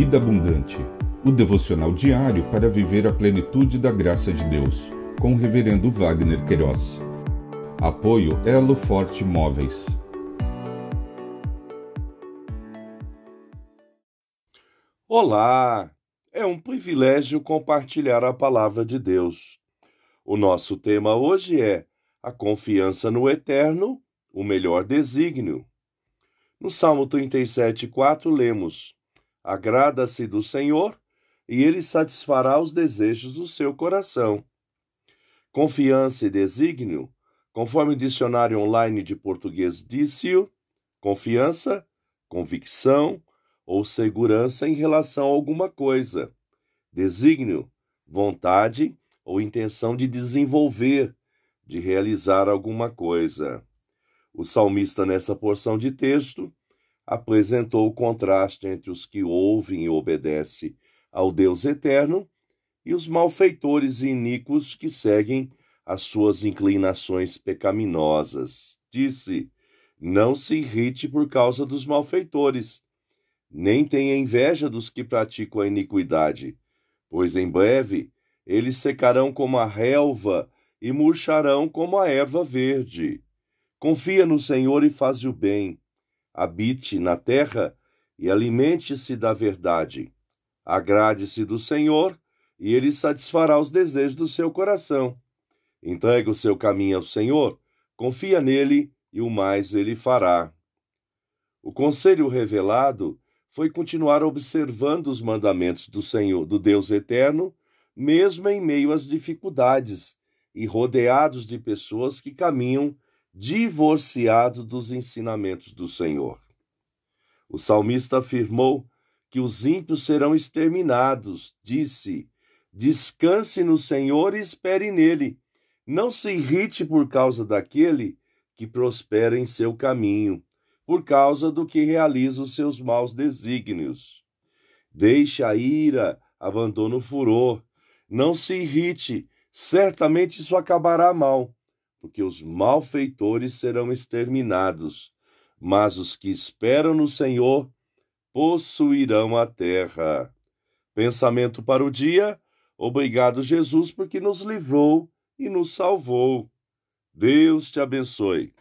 Vida Abundante, o devocional diário para viver a plenitude da graça de Deus, com o Reverendo Wagner Queiroz. Apoio Elo Forte Móveis. Olá! É um privilégio compartilhar a palavra de Deus. O nosso tema hoje é a confiança no eterno, o melhor desígnio. No Salmo 37, 4, lemos: Agrada-se do Senhor e ele satisfará os desejos do seu coração. Confiança e desígnio, conforme o dicionário online de português disse confiança, convicção ou segurança em relação a alguma coisa. Desígnio, vontade ou intenção de desenvolver, de realizar alguma coisa. O salmista, nessa porção de texto, apresentou o contraste entre os que ouvem e obedecem ao Deus eterno e os malfeitores e iníquos que seguem as suas inclinações pecaminosas. Disse: Não se irrite por causa dos malfeitores, nem tenha inveja dos que praticam a iniquidade, pois em breve eles secarão como a relva e murcharão como a erva verde. Confia no Senhor e faz o bem. Habite na terra e alimente-se da verdade. Agrade-se do Senhor e ele satisfará os desejos do seu coração. Entrega o seu caminho ao Senhor, confia nele e o mais ele fará. O conselho revelado foi continuar observando os mandamentos do Senhor, do Deus eterno, mesmo em meio às dificuldades e rodeados de pessoas que caminham divorciados dos ensinamentos do Senhor. O salmista afirmou que os ímpios serão exterminados. Disse: Descanse no Senhor e espere nele. Não se irrite por causa daquele que prospera em seu caminho, por causa do que realiza os seus maus desígnios. Deixe a ira, abandone o furor. Não se irrite, certamente isso acabará mal, porque os malfeitores serão exterminados, mas os que esperam no Senhor possuirão a terra. Pensamento para o dia. Obrigado, Jesus, porque nos livrou e nos salvou. Deus te abençoe.